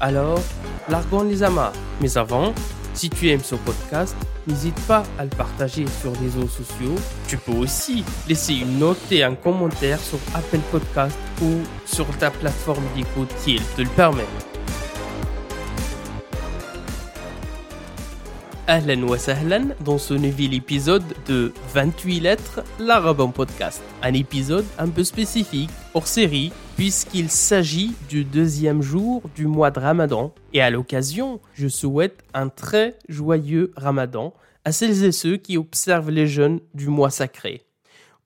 Alors, largons les amas. Mais avant, si tu aimes ce podcast, n'hésite pas à le partager sur les réseaux sociaux. Tu peux aussi laisser une note et un commentaire sur Apple Podcast ou sur ta plateforme d'écoute si elle te le permet. Ahlan wa sahlan dans ce nouvel épisode de 28 lettres, l'arabe en podcast. Un épisode un peu spécifique, hors série, puisqu'il s'agit du deuxième jour du mois de Ramadan. Et à l'occasion, je souhaite un très joyeux Ramadan à celles et ceux qui observent les jeûnes du mois sacré.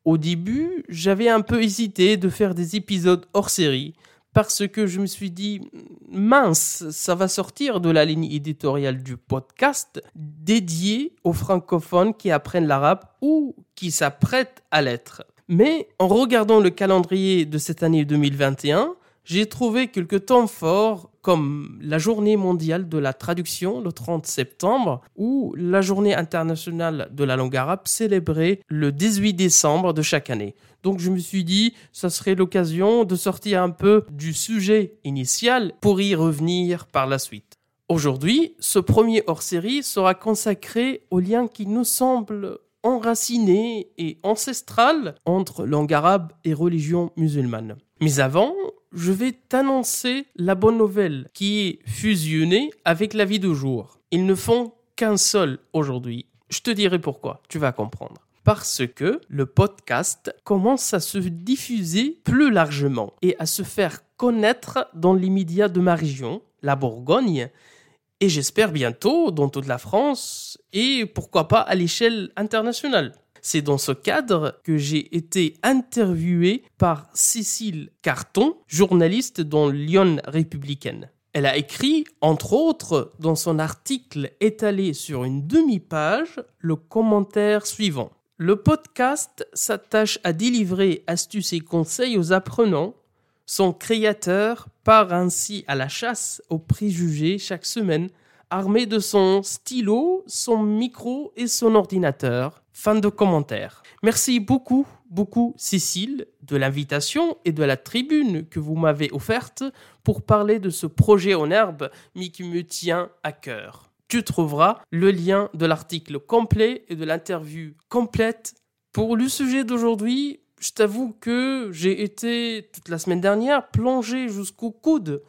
Au début, j'avais un peu hésité de faire des épisodes hors série, parce que je me suis dit, mince, ça va sortir de la ligne éditoriale du podcast dédié aux francophones qui apprennent l'arabe ou qui s'apprêtent à l'être. Mais en regardant le calendrier de cette année 2021, j'ai trouvé quelques temps forts comme la journée mondiale de la traduction le 30 septembre ou la journée internationale de la langue arabe célébrée le 18 décembre de chaque année. Donc je me suis dit, ça serait l'occasion de sortir un peu du sujet initial pour y revenir par la suite. Aujourd'hui, ce premier hors-série sera consacré au lien qui nous semble enraciné et ancestral entre langue arabe et religion musulmane. Mais avant, je vais t'annoncer la bonne nouvelle qui est fusionnée avec la vie de jour. Ils ne font qu'un seul aujourd'hui. Je te dirai pourquoi, tu vas comprendre. Parce que le podcast commence à se diffuser plus largement et à se faire connaître dans les médias de ma région, la Bourgogne, et j'espère bientôt dans toute la France et pourquoi pas à l'échelle internationale. C'est dans ce cadre que j'ai été interviewé par Cécile Carton, journaliste dans Lyon républicaine. Elle a écrit, entre autres, dans son article étalé sur une demi-page, le commentaire suivant. Le podcast s'attache à délivrer astuces et conseils aux apprenants. Son créateur part ainsi à la chasse aux préjugés chaque semaine armé de son stylo, son micro et son ordinateur. Fin de commentaire. Merci beaucoup, beaucoup Cécile de l'invitation et de la tribune que vous m'avez offerte pour parler de ce projet en herbe, mais qui me tient à cœur. Tu trouveras le lien de l'article complet et de l'interview complète. Pour le sujet d'aujourd'hui, je t'avoue que j'ai été toute la semaine dernière plongé jusqu'au coude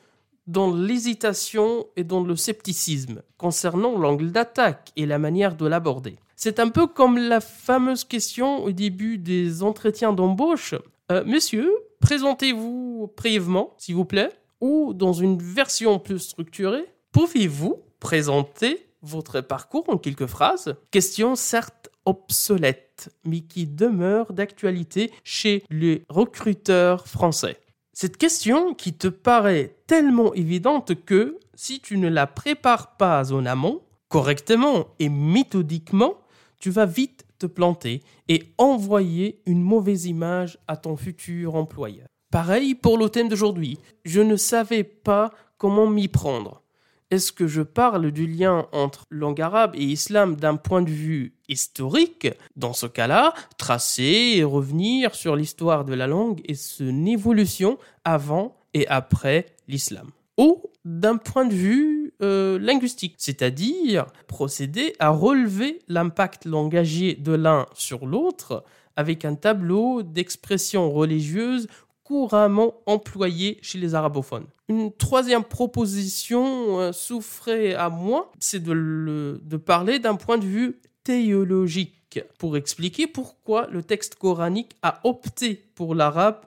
dans l'hésitation et dans le scepticisme concernant l'angle d'attaque et la manière de l'aborder. C'est un peu comme la fameuse question au début des entretiens d'embauche. Euh, monsieur, présentez-vous brièvement, s'il vous plaît, ou dans une version plus structurée, pouvez-vous présenter votre parcours en quelques phrases? Question certes obsolète, mais qui demeure d'actualité chez les recruteurs français. Cette question qui te paraît tellement évidente que si tu ne la prépares pas en amont, correctement et méthodiquement, tu vas vite te planter et envoyer une mauvaise image à ton futur employeur. Pareil pour le thème d'aujourd'hui. Je ne savais pas comment m'y prendre. Est-ce que je parle du lien entre langue arabe et islam d'un point de vue historique? Dans ce cas-là, tracer et revenir sur l'histoire de la langue et son évolution avant et après l'islam. Ou d'un point de vue euh, linguistique, c'est-à-dire procéder à relever l'impact langagier de l'un sur l'autre avec un tableau d'expressions religieuses couramment employé chez les arabophones. Une troisième proposition euh, souffrait à moi, c'est de, de parler d'un point de vue théologique pour expliquer pourquoi le texte coranique a opté pour l'arabe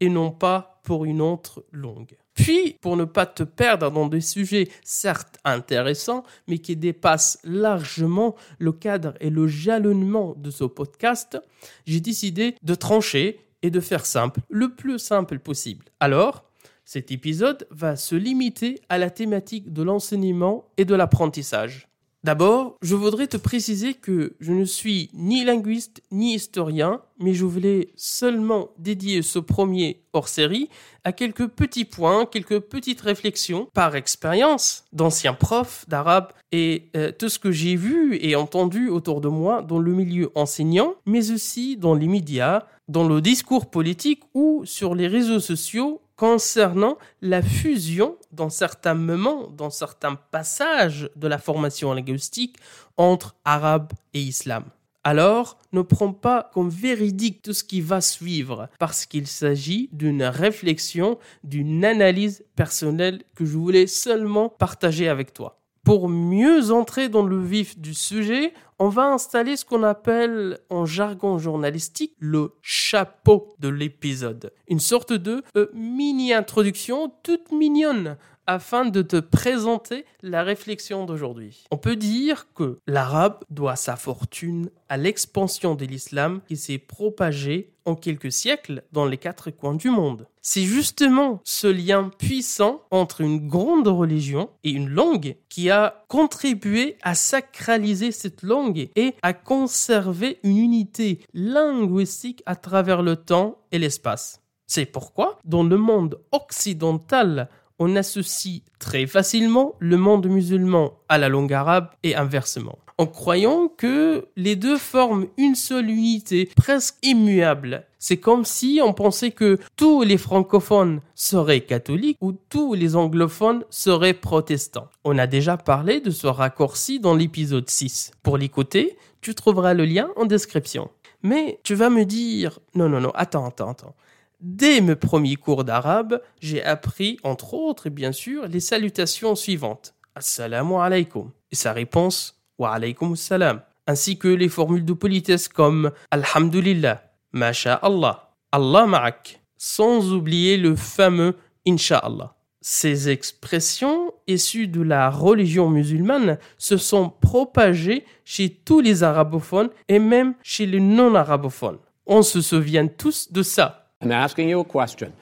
et non pas pour une autre langue. Puis, pour ne pas te perdre dans des sujets certes intéressants, mais qui dépassent largement le cadre et le jalonnement de ce podcast, j'ai décidé de trancher et de faire simple, le plus simple possible. Alors, Cet épisode va se limiter à la thématique de l'enseignement et de l'apprentissage. D'abord, je voudrais te préciser que je ne suis ni linguiste ni historien, mais je voulais seulement dédier ce premier hors-série à quelques petits points, quelques petites réflexions par expérience d'anciens profs d'arabe et euh, tout ce que j'ai vu et entendu autour de moi dans le milieu enseignant, mais aussi dans les médias, dans le discours politique ou sur les réseaux sociaux concernant la fusion dans certains moments, dans certains passages de la formation linguistique entre arabe et islam. Alors, ne prends pas comme véridique tout ce qui va suivre, parce qu'il s'agit d'une réflexion, d'une analyse personnelle que je voulais seulement partager avec toi. Pour mieux entrer dans le vif du sujet, on va installer ce qu'on appelle en jargon journalistique le chapeau de l'épisode. Une sorte de euh, mini-introduction toute mignonne afin de te présenter la réflexion d'aujourd'hui. On peut dire que l'arabe doit sa fortune à l'expansion de l'islam qui s'est propagé en quelques siècles dans les quatre coins du monde. C'est justement ce lien puissant entre une grande religion et une langue qui a contribué à sacraliser cette langue et à conserver une unité linguistique à travers le temps et l'espace. C'est pourquoi, dans le monde occidental, on associe très facilement le monde musulman à la langue arabe et inversement, en croyant que les deux forment une seule unité presque immuable. C'est comme si on pensait que tous les francophones seraient catholiques ou tous les anglophones seraient protestants. On a déjà parlé de ce raccourci dans l'épisode 6. Pour l'écouter, tu trouveras le lien en description. Mais tu vas me dire, non, non, non, attends, attends, attends. Dès mes premiers cours d'arabe, j'ai appris, entre autres, bien sûr, les salutations suivantes. Assalamu alaikum. Et sa réponse, wa alaykum salam. Ainsi que les formules de politesse comme Alhamdulillah, Allah, Allah ma'ak. Sans oublier le fameux Inch'Allah. Ces expressions issues de la religion musulmane se sont propagées chez tous les arabophones et même chez les non-arabophones. On se souvient tous de ça. I'm asking you a question.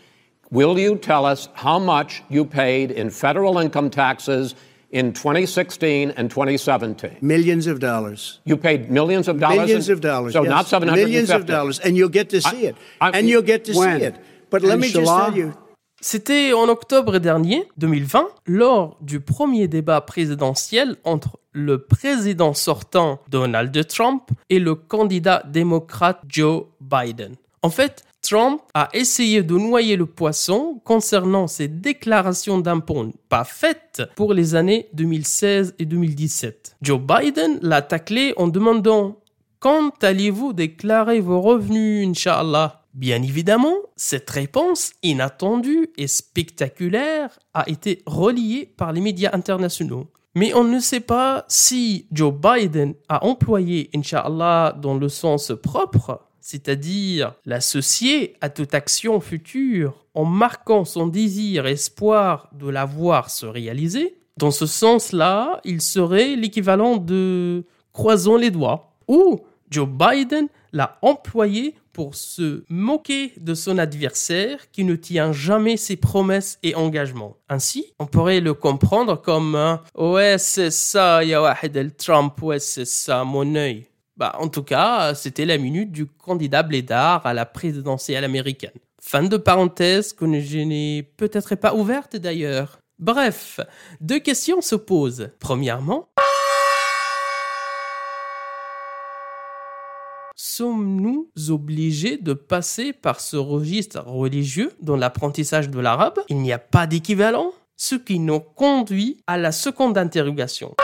Will you tell us how much you paid in federal income taxes in 2016 and 2017? Millions of dollars. You paid millions of dollars? Millions in, of dollars. So yes. not 750? Millions of dollars. And you'll get to see I, it. I, and you'll get to when? see it. But let me just tell you. C'était en octobre dernier, 2020, lors du premier débat présidentiel entre le président sortant Donald Trump et le candidat démocrate Joe Biden. En fait, Trump a essayé de noyer le poisson concernant ses déclarations d'impôts pas faites pour les années 2016 et 2017. Joe Biden l'a taclé en demandant Quand allez-vous déclarer vos revenus, Inch'Allah? Bien évidemment, cette réponse inattendue et spectaculaire a été reliée par les médias internationaux. Mais on ne sait pas si Joe Biden a employé Inch'Allah dans le sens propre c'est-à-dire l'associer à toute action future en marquant son désir espoir de la voir se réaliser, dans ce sens-là, il serait l'équivalent de croisons les doigts. Ou Joe Biden l'a employé pour se moquer de son adversaire qui ne tient jamais ses promesses et engagements. Ainsi, on pourrait le comprendre comme Ouais, c'est ça, el-Trump, ouais, c'est ça, mon œil. Bah, en tout cas, c'était la minute du candidat Blédard à la présidentielle américaine. Fin de parenthèse que je n'ai peut-être pas ouverte d'ailleurs. Bref, deux questions se posent. Premièrement, sommes-nous obligés de passer par ce registre religieux dans l'apprentissage de l'arabe? Il n'y a pas d'équivalent? Ce qui nous conduit à la seconde interrogation.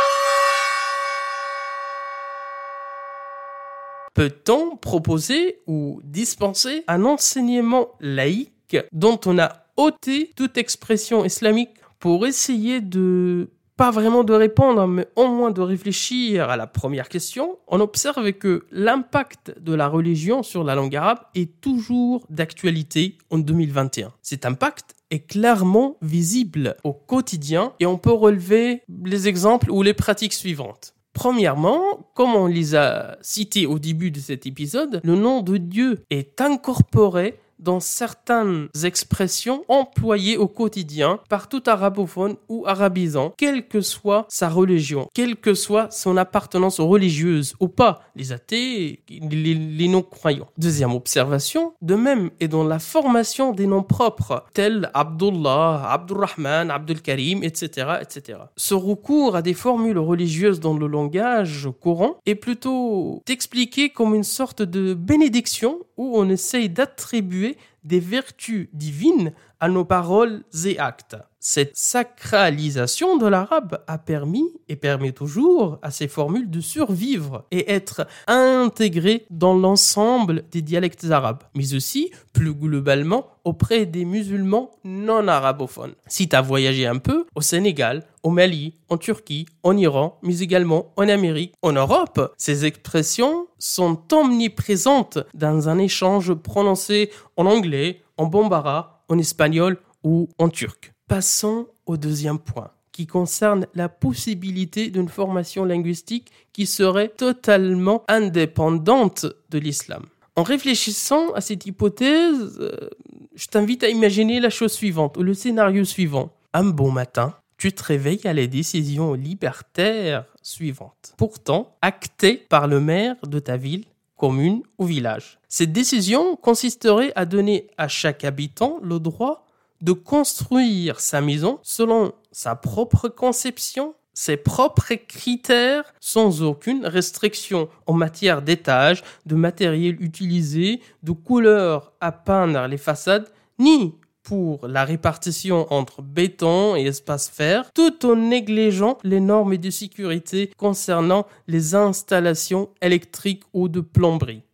Peut-on proposer ou dispenser un enseignement laïque dont on a ôté toute expression islamique pour essayer de pas vraiment de répondre, mais au moins de réfléchir à la première question, on observe que l'impact de la religion sur la langue arabe est toujours d'actualité en 2021. Cet impact est clairement visible au quotidien et on peut relever les exemples ou les pratiques suivantes. Premièrement, comme on les a cités au début de cet épisode, le nom de Dieu est incorporé dans certaines expressions employées au quotidien par tout arabophone ou arabisant, quelle que soit sa religion, quelle que soit son appartenance religieuse ou pas, les athées, les, non-croyants. Deuxième observation, de même est dans la formation des noms propres, tels Abdullah, Abdurrahman, Abdul Karim, etc., etc. Ce recours à des formules religieuses dans le langage courant est plutôt expliqué comme une sorte de bénédiction où on essaye d'attribuer des vertus divines à nos paroles et actes. Cette sacralisation de l'arabe a permis et permet toujours à ces formules de survivre et être intégrées dans l'ensemble des dialectes arabes, mais aussi plus globalement auprès des musulmans non arabophones. Si tu as voyagé un peu au Sénégal, au Mali, en Turquie, en Iran, mais également en Amérique, en Europe, ces expressions sont omniprésentes dans un échange prononcé en anglais, en bambara, en espagnol ou en turc. Passons au deuxième point qui concerne la possibilité d'une formation linguistique qui serait totalement indépendante de l'islam. En réfléchissant à cette hypothèse, euh, je t'invite à imaginer la chose suivante, ou le scénario suivant. Un bon matin, tu te réveilles à la décision libertaire suivante, pourtant actée par le maire de ta ville, commune ou village. Cette décision consisterait à donner à chaque habitant le droit de construire sa maison selon sa propre conception, ses propres critères, sans aucune restriction en matière d'étage, de matériel utilisé, de couleurs à peindre les façades, ni pour la répartition entre béton et espace fer, tout en négligeant les normes de sécurité concernant les installations électriques ou de plomberie.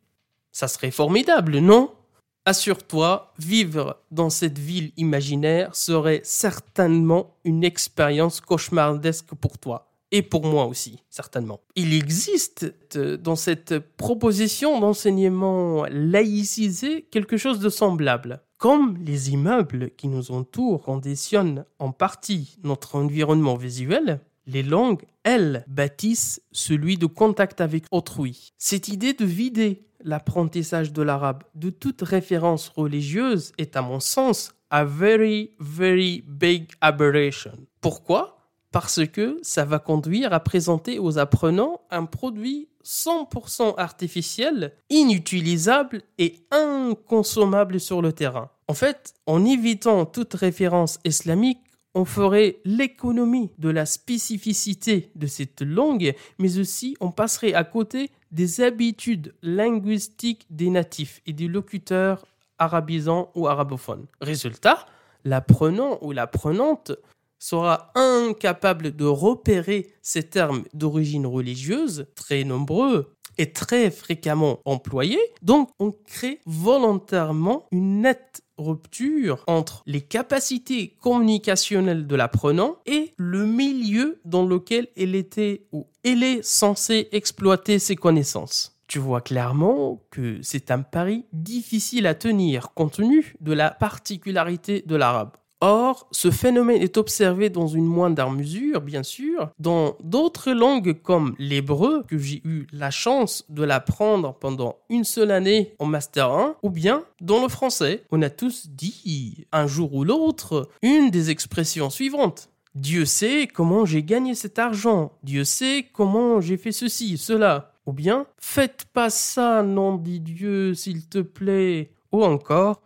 Ça serait formidable, non? Assure-toi, vivre dans cette ville imaginaire serait certainement une expérience cauchemardesque pour toi. Et pour moi aussi, certainement. Il existe euh, dans cette proposition d'enseignement laïcisé quelque chose de semblable. Comme les immeubles qui nous entourent conditionnent en partie notre environnement visuel, les langues, elles, bâtissent celui de contact avec autrui. Cette idée de vider l'apprentissage de l'arabe de toute référence religieuse est à mon sens a very, very big aberration. Pourquoi? Parce que ça va conduire à présenter aux apprenants un produit 100% artificiel, inutilisable et inconsommable sur le terrain. En fait, en évitant toute référence islamique, on ferait l'économie de la spécificité de cette langue, mais aussi on passerait à côté des habitudes linguistiques des natifs et des locuteurs arabisants ou arabophones. Résultat, l'apprenant ou l'apprenante sera incapable de repérer ces termes d'origine religieuse, très nombreux et très fréquemment employés, donc on crée volontairement une nette rupture entre les capacités communicationnelles de l'apprenant et le milieu dans lequel elle était ou elle est censée exploiter ses connaissances. Tu vois clairement que c'est un pari difficile à tenir compte tenu de la particularité de l'arabe. Or, ce phénomène est observé dans une moindre mesure, bien sûr, dans d'autres langues comme l'hébreu, que j'ai eu la chance de l'apprendre pendant une seule année en Master 1, ou bien dans le français. On a tous dit, un jour ou l'autre, une des expressions suivantes. Dieu sait comment j'ai gagné cet argent. Dieu sait comment j'ai fait ceci, cela. Ou bien, faites pas ça, nom dit Dieu, s'il te plaît. Ou encore,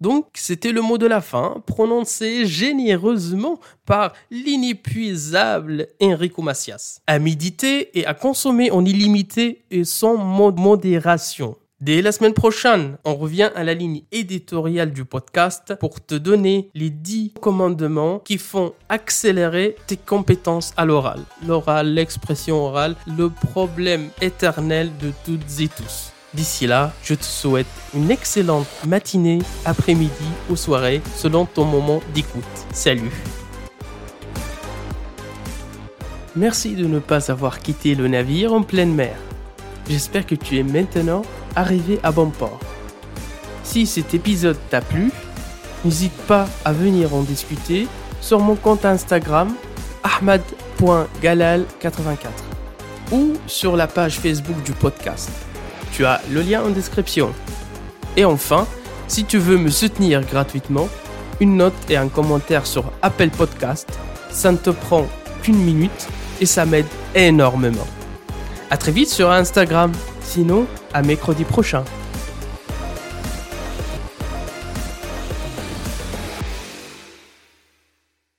Donc, c'était le mot de la fin, prononcé généreusement par l'inépuisable Enrico Macias. À méditer et à consommer en illimité et sans modération. Dès la semaine prochaine, on revient à la ligne éditoriale du podcast pour te donner les 10 commandements qui font accélérer tes compétences à l'oral. L'oral, l'expression orale, le problème éternel de toutes et tous. D'ici là, je te souhaite une excellente matinée, après-midi ou soirée, selon ton moment d'écoute. Salut Merci de ne pas avoir quitté le navire en pleine mer. J'espère que tu es maintenant arrivé à bon port. Si cet épisode t'a plu, n'hésite pas à venir en discuter sur mon compte Instagram ahmad.galal84 ou sur la page Facebook du podcast. Tu as le lien en description. Et enfin, si tu veux me soutenir gratuitement, une note et un commentaire sur Apple Podcast, ça ne te prend qu'une minute et ça m'aide énormément. A très vite sur Instagram, sinon à mercredi prochain.